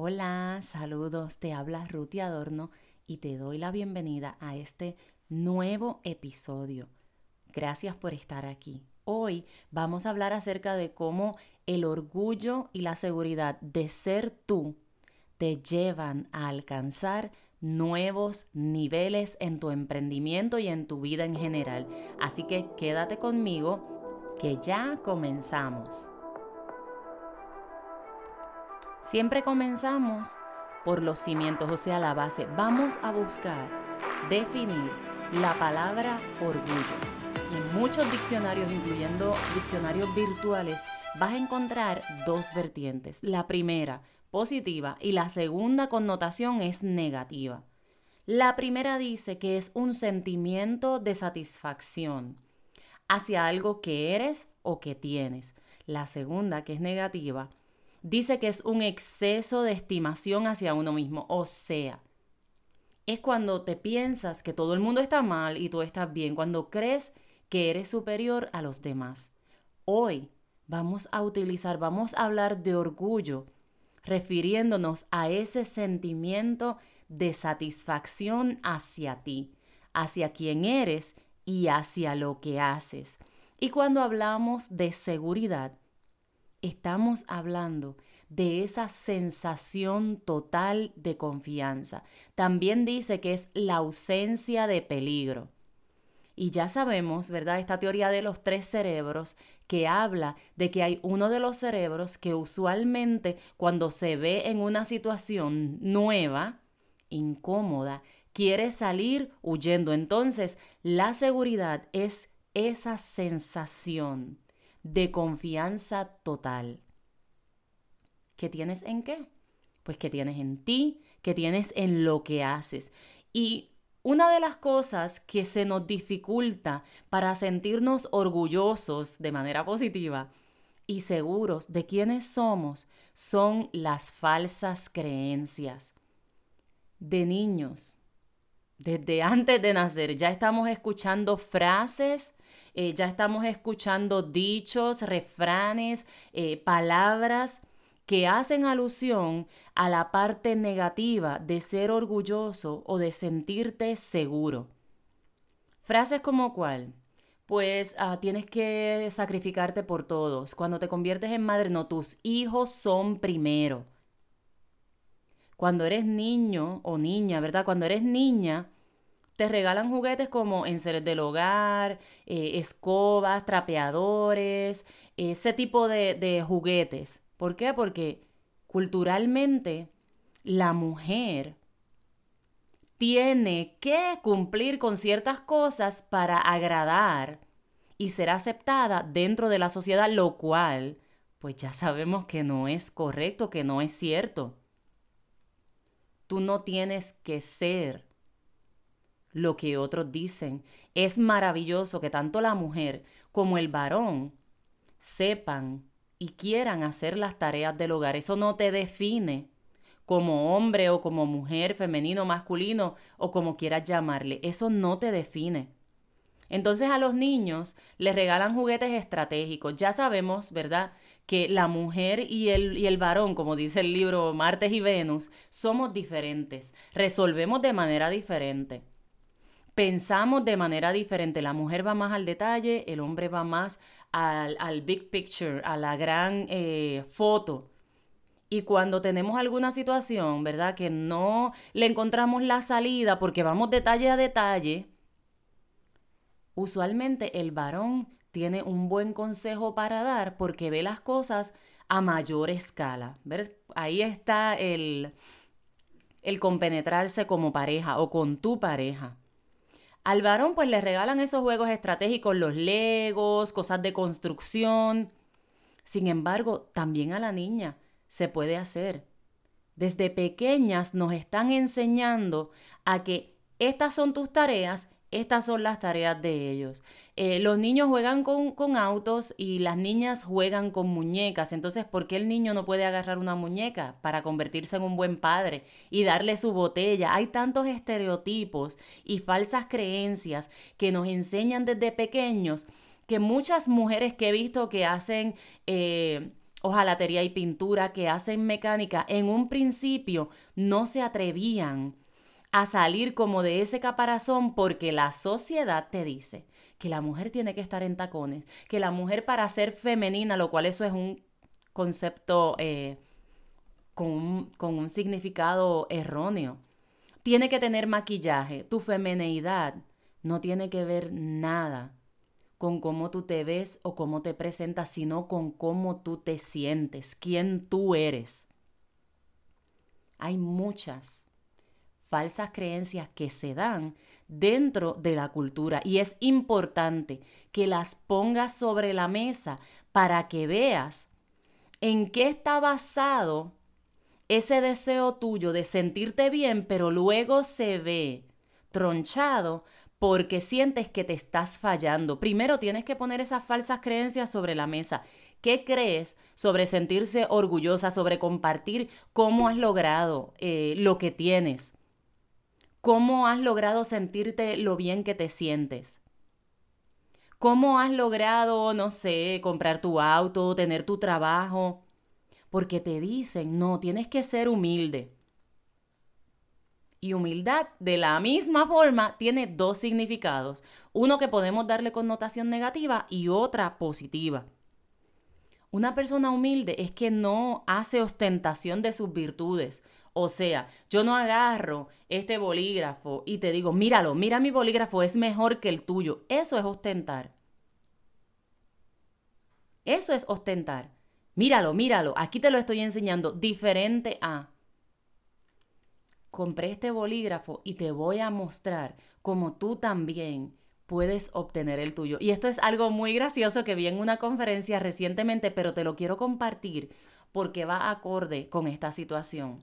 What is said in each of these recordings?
Hola, saludos, te habla Ruti Adorno y te doy la bienvenida a este nuevo episodio. Gracias por estar aquí. Hoy vamos a hablar acerca de cómo el orgullo y la seguridad de ser tú te llevan a alcanzar nuevos niveles en tu emprendimiento y en tu vida en general. Así que quédate conmigo que ya comenzamos. Siempre comenzamos por los cimientos, o sea, la base. Vamos a buscar definir la palabra orgullo. Y en muchos diccionarios, incluyendo diccionarios virtuales, vas a encontrar dos vertientes. La primera, positiva, y la segunda connotación es negativa. La primera dice que es un sentimiento de satisfacción hacia algo que eres o que tienes. La segunda, que es negativa, dice que es un exceso de estimación hacia uno mismo. O sea, es cuando te piensas que todo el mundo está mal y tú estás bien, cuando crees que eres superior a los demás. Hoy vamos a utilizar, vamos a hablar de orgullo, refiriéndonos a ese sentimiento de satisfacción hacia ti, hacia quien eres y hacia lo que haces. Y cuando hablamos de seguridad, estamos hablando de esa sensación total de confianza. También dice que es la ausencia de peligro. Y ya sabemos, ¿verdad? Esta teoría de los tres cerebros que habla de que hay uno de los cerebros que usualmente cuando se ve en una situación nueva, incómoda, quiere salir huyendo. Entonces, la seguridad es esa sensación de confianza total. ¿Qué tienes en qué? Pues que tienes en ti, que tienes en lo que haces. Y una de las cosas que se nos dificulta para sentirnos orgullosos de manera positiva y seguros de quiénes somos son las falsas creencias. De niños, desde antes de nacer, ya estamos escuchando frases eh, ya estamos escuchando dichos, refranes, eh, palabras que hacen alusión a la parte negativa de ser orgulloso o de sentirte seguro. Frases como cuál? Pues ah, tienes que sacrificarte por todos. Cuando te conviertes en madre, no, tus hijos son primero. Cuando eres niño o niña, ¿verdad? Cuando eres niña, te regalan juguetes como enseres del hogar, eh, escobas, trapeadores, ese tipo de, de juguetes. ¿Por qué? Porque culturalmente la mujer tiene que cumplir con ciertas cosas para agradar y ser aceptada dentro de la sociedad, lo cual, pues ya sabemos que no es correcto, que no es cierto. Tú no tienes que ser lo que otros dicen. Es maravilloso que tanto la mujer como el varón sepan y quieran hacer las tareas del hogar. Eso no te define como hombre o como mujer, femenino, masculino o como quieras llamarle. Eso no te define. Entonces a los niños les regalan juguetes estratégicos. Ya sabemos, ¿verdad? Que la mujer y el, y el varón, como dice el libro Martes y Venus, somos diferentes. Resolvemos de manera diferente pensamos de manera diferente. La mujer va más al detalle, el hombre va más al, big picture, a la gran eh, foto. Y cuando tenemos alguna situación, ¿verdad? Que no le encontramos la salida porque vamos detalle a detalle, usualmente el varón tiene un buen consejo para dar porque ve las cosas a mayor escala. Ahí está el, el compenetrarse como pareja o con tu pareja. Al varón pues le regalan esos juegos estratégicos, los legos, cosas de construcción. Sin embargo, también a la niña se puede hacer. Desde pequeñas nos están enseñando a que estas son tus tareas estas son las tareas de ellos. Eh, los niños juegan con, con, autos y las niñas juegan con muñecas. Entonces, ¿por qué el niño no puede agarrar una muñeca para convertirse en un buen padre y darle su botella? Hay tantos estereotipos y falsas creencias que nos enseñan desde pequeños que muchas mujeres que he visto que hacen... Eh, hojalatería y pintura, que hacen mecánica, en un principio no se atrevían a salir como de ese caparazón porque la sociedad te dice que la mujer tiene que estar en tacones, que la mujer para ser femenina, lo cual eso es un concepto eh, con, un, con un significado erróneo, tiene que tener maquillaje. Tu femineidad no tiene que ver nada con cómo tú te ves o cómo te presentas, sino con cómo tú te sientes, quién tú eres. Hay muchas falsas creencias que se dan dentro de la cultura y es importante que las pongas sobre la mesa para que veas en qué está basado ese deseo tuyo de sentirte bien, pero luego se ve tronchado porque sientes que te estás fallando. Primero tienes que poner esas falsas creencias sobre la mesa. ¿Qué crees sobre sentirse orgullosa, sobre compartir cómo has logrado eh, lo que tienes? ¿Cómo has logrado sentirte lo bien que te sientes? ¿Cómo has logrado, no sé, comprar tu auto, tener tu trabajo? Porque te dicen, no, tienes que ser humilde. Y humildad, de la misma forma, tiene dos significados. Uno que podemos darle connotación negativa y otra positiva. Una persona humilde es que no hace ostentación de sus virtudes. O sea, yo no agarro este bolígrafo y te digo, míralo, mira mi bolígrafo, es mejor que el tuyo. Eso es ostentar. Eso es ostentar. Míralo, míralo, aquí te lo estoy enseñando, diferente a compré este bolígrafo y te voy a mostrar cómo tú también puedes obtener el tuyo. Y esto es algo muy gracioso que vi en una conferencia recientemente, pero te lo quiero compartir porque va acorde con esta situación.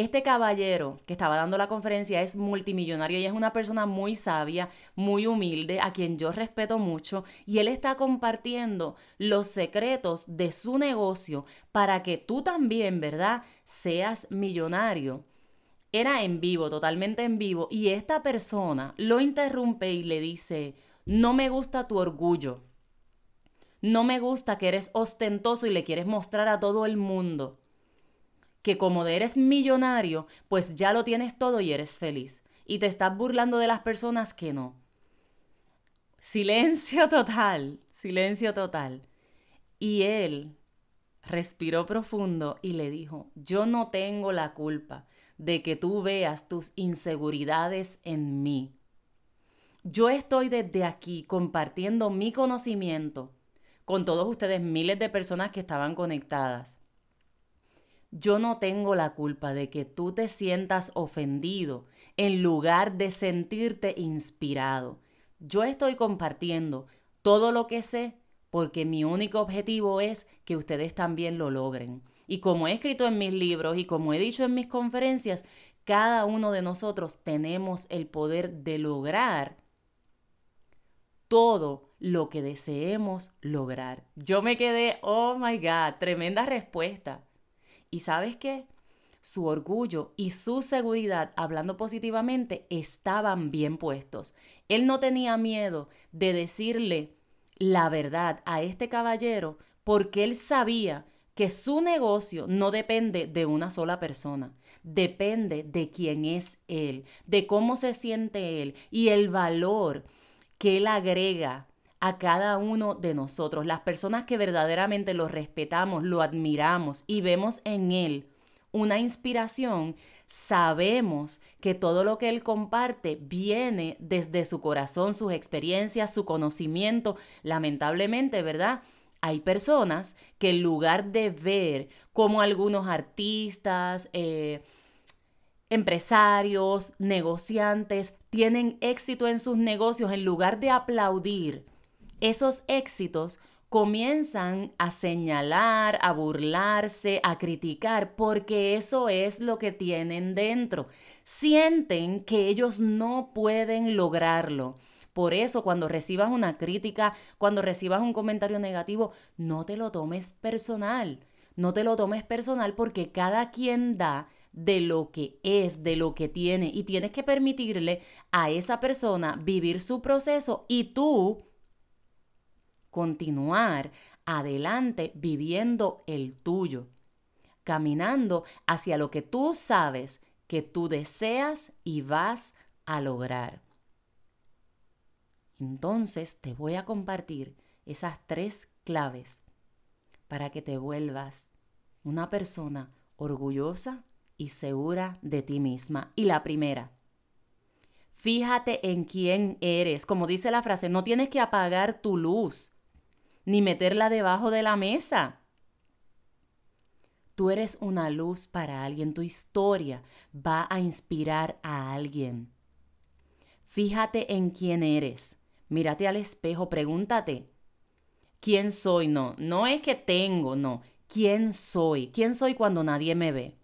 Este caballero que estaba dando la conferencia es multimillonario y es una persona muy sabia, muy humilde, a quien yo respeto mucho, y él está compartiendo los secretos de su negocio para que tú también, ¿verdad?, seas millonario. Era en vivo, totalmente en vivo, y esta persona lo interrumpe y le dice, no me gusta tu orgullo, no me gusta que eres ostentoso y le quieres mostrar a todo el mundo que como eres millonario, pues ya lo tienes todo y eres feliz. Y te estás burlando de las personas que no. Silencio total, silencio total. Y él respiró profundo y le dijo, yo no tengo la culpa de que tú veas tus inseguridades en mí. Yo estoy desde aquí compartiendo mi conocimiento con todos ustedes, miles de personas que estaban conectadas. Yo no tengo la culpa de que tú te sientas ofendido en lugar de sentirte inspirado. Yo estoy compartiendo todo lo que sé porque mi único objetivo es que ustedes también lo logren. Y como he escrito en mis libros y como he dicho en mis conferencias, cada uno de nosotros tenemos el poder de lograr todo lo que deseemos lograr. Yo me quedé, oh my God, tremenda respuesta. ¿Y sabes qué? Su orgullo y su seguridad, hablando positivamente, estaban bien puestos. Él no tenía miedo de decirle la verdad a este caballero porque él sabía que su negocio no depende de una sola persona, depende de quién es él, de cómo se siente él y el valor que él agrega a cada uno de nosotros, las personas que verdaderamente lo respetamos, lo admiramos y vemos en él una inspiración, sabemos que todo lo que él comparte viene desde su corazón, sus experiencias, su conocimiento, lamentablemente, ¿verdad? hay personas que en lugar de ver cómo algunos artistas, eh, empresarios, negociantes tienen éxito en sus negocios, en lugar de aplaudir esos éxitos, comienzan a señalar, a burlarse, a criticar, porque eso es lo que tienen dentro. Sienten que ellos no pueden lograrlo. Por eso, cuando recibas una crítica, cuando recibas un comentario negativo, no te lo tomes personal. No te lo tomes personal porque cada quien da de lo que es, de lo que tiene y tienes que permitirle a esa persona vivir su proceso y tú continuar adelante viviendo el tuyo, caminando hacia lo que tú sabes que tú deseas y vas a lograr. Entonces te voy a compartir esas tres claves para que te vuelvas una persona orgullosa y segura de ti misma. Y la primera, fíjate en quién eres. Como dice la frase, no tienes que apagar tu luz ni meterla debajo de la mesa. Tú eres una luz para alguien, tu historia va a inspirar a alguien. Fíjate en quién eres. Mírate al espejo, pregúntate, ¿quién soy? No, no es que tengo, no. ¿Quién soy? ¿Quién soy cuando nadie me ve?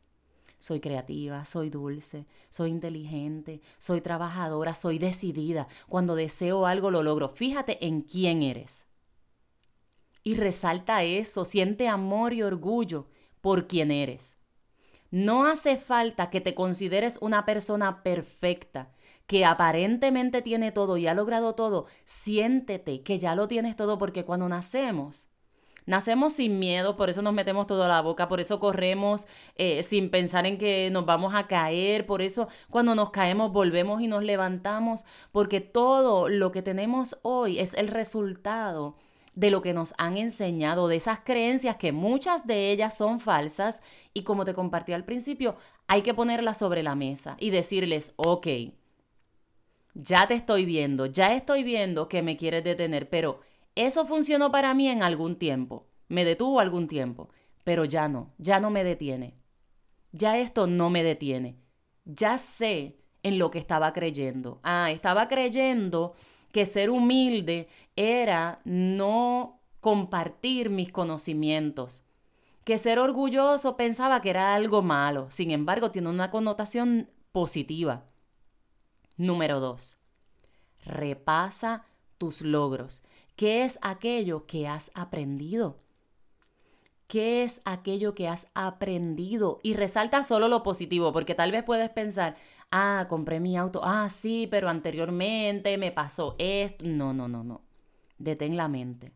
Soy creativa, soy dulce, soy inteligente, soy trabajadora, soy decidida. Cuando deseo algo lo logro. Fíjate en quién eres. Y resalta eso, siente amor y orgullo por quién eres. No hace falta que te consideres una persona perfecta, que aparentemente tiene todo y ha logrado todo, siéntete que ya lo tienes todo porque cuando nacemos, nacemos sin miedo, por eso nos metemos todo a la boca, por eso corremos eh, sin pensar en que nos vamos a caer, por eso cuando nos caemos volvemos y nos levantamos, porque todo lo que tenemos hoy es el resultado de lo que nos han enseñado, de esas creencias que muchas de ellas son falsas y como te compartí al principio, hay que ponerlas sobre la mesa y decirles, ok, ya te estoy viendo, ya estoy viendo que me quieres detener, pero eso funcionó para mí en algún tiempo, me detuvo algún tiempo, pero ya no, ya no me detiene. Ya esto no me detiene. Ya sé en lo que estaba creyendo. Ah, estaba creyendo que ser humilde era no compartir mis conocimientos, que ser orgulloso pensaba que era algo malo, sin embargo tiene una connotación positiva. Número dos, repasa tus logros. ¿Qué es aquello que has aprendido? ¿Qué es aquello que has aprendido? Y resalta solo lo positivo, porque tal vez puedes pensar, ah, compré mi auto, ah, sí, pero anteriormente me pasó esto. No, no, no, no. Detén la mente.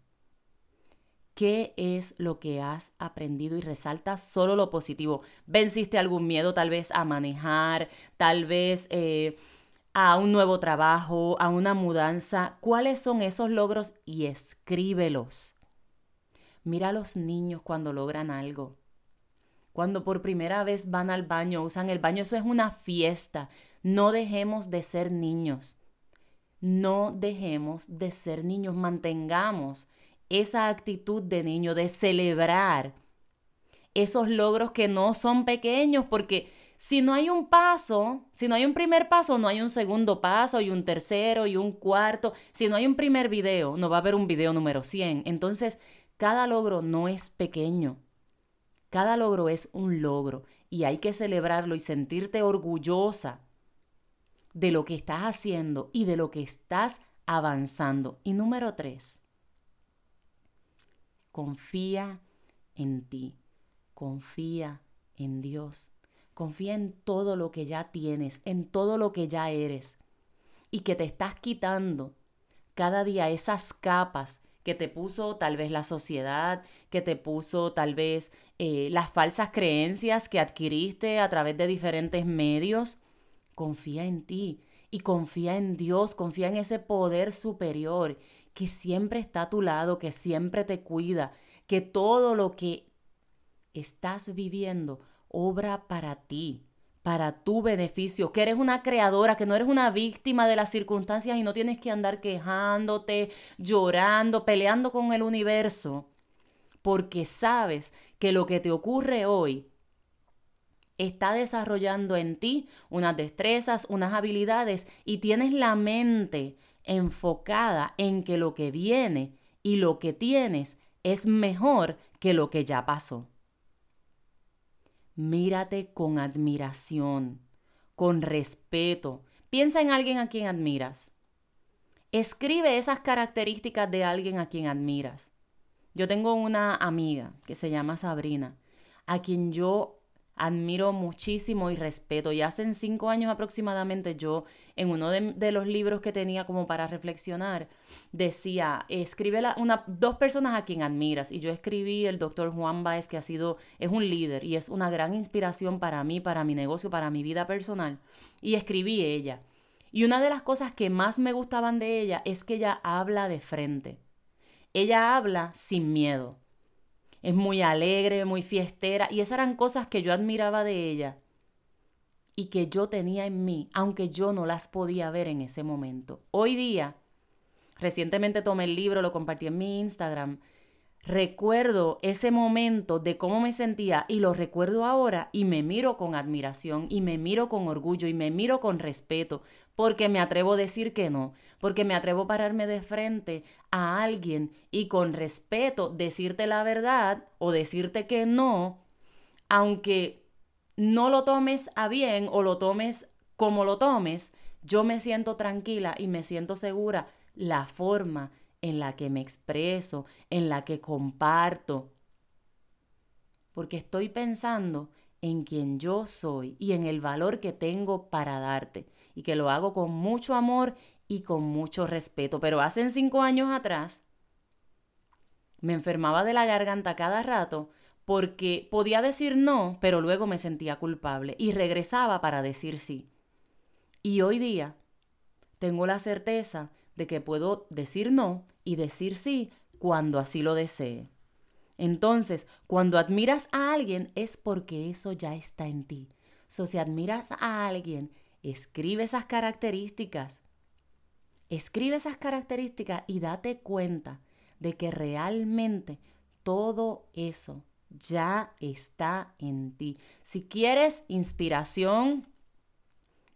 ¿Qué es lo que has aprendido? Y resalta solo lo positivo. ¿Venciste algún miedo tal vez a manejar? Tal vez... Eh, a un nuevo trabajo, a una mudanza, cuáles son esos logros y escríbelos. Mira a los niños cuando logran algo. Cuando por primera vez van al baño, usan el baño, eso es una fiesta. No dejemos de ser niños. No dejemos de ser niños. Mantengamos esa actitud de niño, de celebrar esos logros que no son pequeños, porque si no hay un paso, si no hay un primer paso, no hay un segundo paso y un tercero y un cuarto. Si no hay un primer video, no va a haber un video número 100. Entonces, cada logro no es pequeño. Cada logro es un logro y hay que celebrarlo y sentirte orgullosa de lo que estás haciendo y de lo que estás avanzando. Y número tres, confía en ti, confía en Dios. Confía en todo lo que ya tienes, en todo lo que ya eres. Y que te estás quitando cada día esas capas que te puso tal vez la sociedad, que te puso tal vez eh, las falsas creencias que adquiriste a través de diferentes medios. Confía en ti y confía en Dios, confía en ese poder superior que siempre está a tu lado, que siempre te cuida, que todo lo que estás viviendo obra para ti, para tu beneficio, que eres una creadora, que no eres una víctima de las circunstancias y no tienes que andar quejándote, llorando, peleando con el universo, porque sabes que lo que te ocurre hoy está desarrollando en ti unas destrezas, unas habilidades y tienes la mente enfocada en que lo que viene y lo que tienes es mejor que lo que ya pasó. Mírate con admiración, con respeto. Piensa en alguien a quien admiras. Escribe esas características de alguien a quien admiras. Yo tengo una amiga que se llama Sabrina, a quien yo admiro muchísimo y respeto. Y hace cinco años aproximadamente yo, en uno de, los libros que tenía como para reflexionar, decía, escribe una, dos personas a quien admiras. Y yo escribí el doctor Juan Baez, que ha sido, es un líder y es una gran inspiración para mí, para mi negocio, para mi vida personal. Y escribí ella. Y una de las cosas que más me gustaban de ella es que ella habla de frente. Ella habla sin miedo. Es muy alegre, muy fiestera, y esas eran cosas que yo admiraba de ella y que yo tenía en mí, aunque yo no las podía ver en ese momento. Hoy día, recientemente tomé el libro, lo compartí en mi Instagram, recuerdo ese momento de cómo me sentía y lo recuerdo ahora y me miro con admiración y me miro con orgullo y me miro con respeto porque me atrevo a decir que no, porque me atrevo a pararme de frente a alguien y con respeto decirte la verdad o decirte que no, aunque no lo tomes a bien o lo tomes como lo tomes, yo me siento tranquila y me siento segura. La forma en la que me expreso, en la que comparto, porque estoy pensando en quien yo soy y en el valor que tengo para darte y que lo hago con mucho amor y con mucho respeto. Pero hace cinco años atrás me enfermaba de la garganta cada rato porque podía decir no, pero luego me sentía culpable y regresaba para decir sí. Y hoy día tengo la certeza de que puedo decir no y decir sí cuando así lo desee. Entonces, cuando admiras a alguien es porque eso ya está en ti. So, si admiras a alguien, escribe esas características. Escribe esas características y date cuenta de que realmente todo eso ya está en ti. Si quieres inspiración,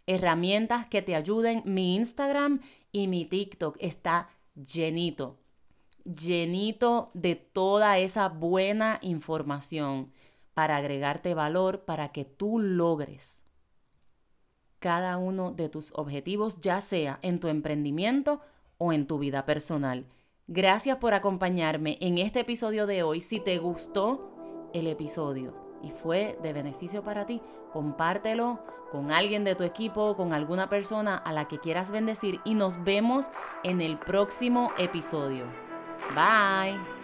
herramientas que te ayuden, mi Instagram y mi TikTok está llenito, llenito de toda esa buena información para agregarte valor para que tú logres cada uno de tus objetivos, ya sea en tu emprendimiento o en tu vida personal. Gracias por acompañarme en este episodio de hoy. Si te gustó el episodio y fue de beneficio para ti, compártelo con alguien de tu equipo, con alguna persona a la que quieras bendecir y nos vemos en el próximo episodio. Bye.